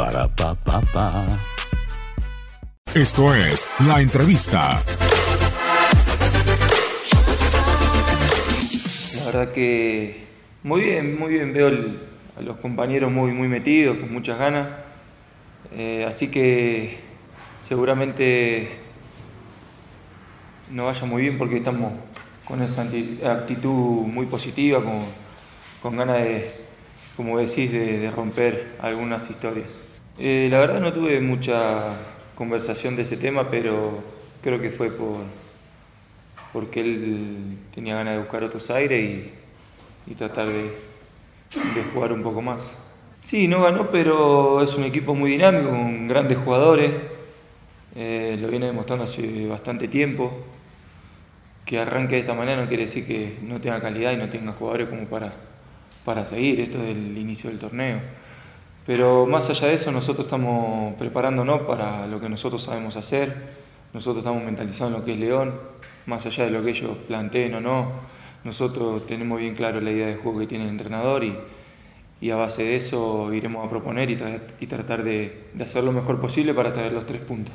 Para pa pa pa. Esto es la entrevista. La verdad que muy bien, muy bien. Veo el- a los compañeros muy, muy metidos, con muchas ganas. Eh, así que seguramente no vaya muy bien porque estamos con esa actitud muy positiva, con, con ganas de, como decís, de, de romper algunas historias. Eh, la verdad no tuve mucha conversación de ese tema, pero creo que fue por, porque él tenía ganas de buscar otros aires y, tratar de, de jugar un poco más. Sí, no ganó, pero es un equipo muy dinámico, con grandes jugadores. Eh, lo viene demostrando hace bastante tiempo. Que arranque de esta manera no quiere decir que no tenga calidad y no tenga jugadores como para, para seguir. Esto es el inicio del torneo. Pero más allá de eso, nosotros estamos preparándonos para lo que nosotros sabemos hacer. Nosotros estamos mentalizados en lo que es León, más allá de lo que ellos planteen o no. Nosotros tenemos bien claro la idea de juego que tiene el entrenador y, y a base de eso iremos a proponer y tratar de, de hacer lo mejor posible para traer los tres puntos.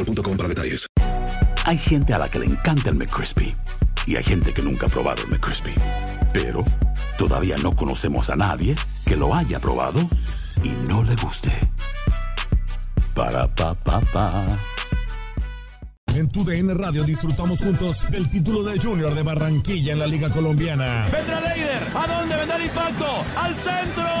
para detalles. Hay gente a la que le encanta el McCrispy y hay gente que nunca ha probado el McCrispy. Pero todavía no conocemos a nadie que lo haya probado y no le guste. Para pa pa pa. En tu DN Radio disfrutamos juntos del título de Junior de Barranquilla en la Liga Colombiana. Vendrá Leider. ¿A dónde vendrá el impacto? ¡Al centro!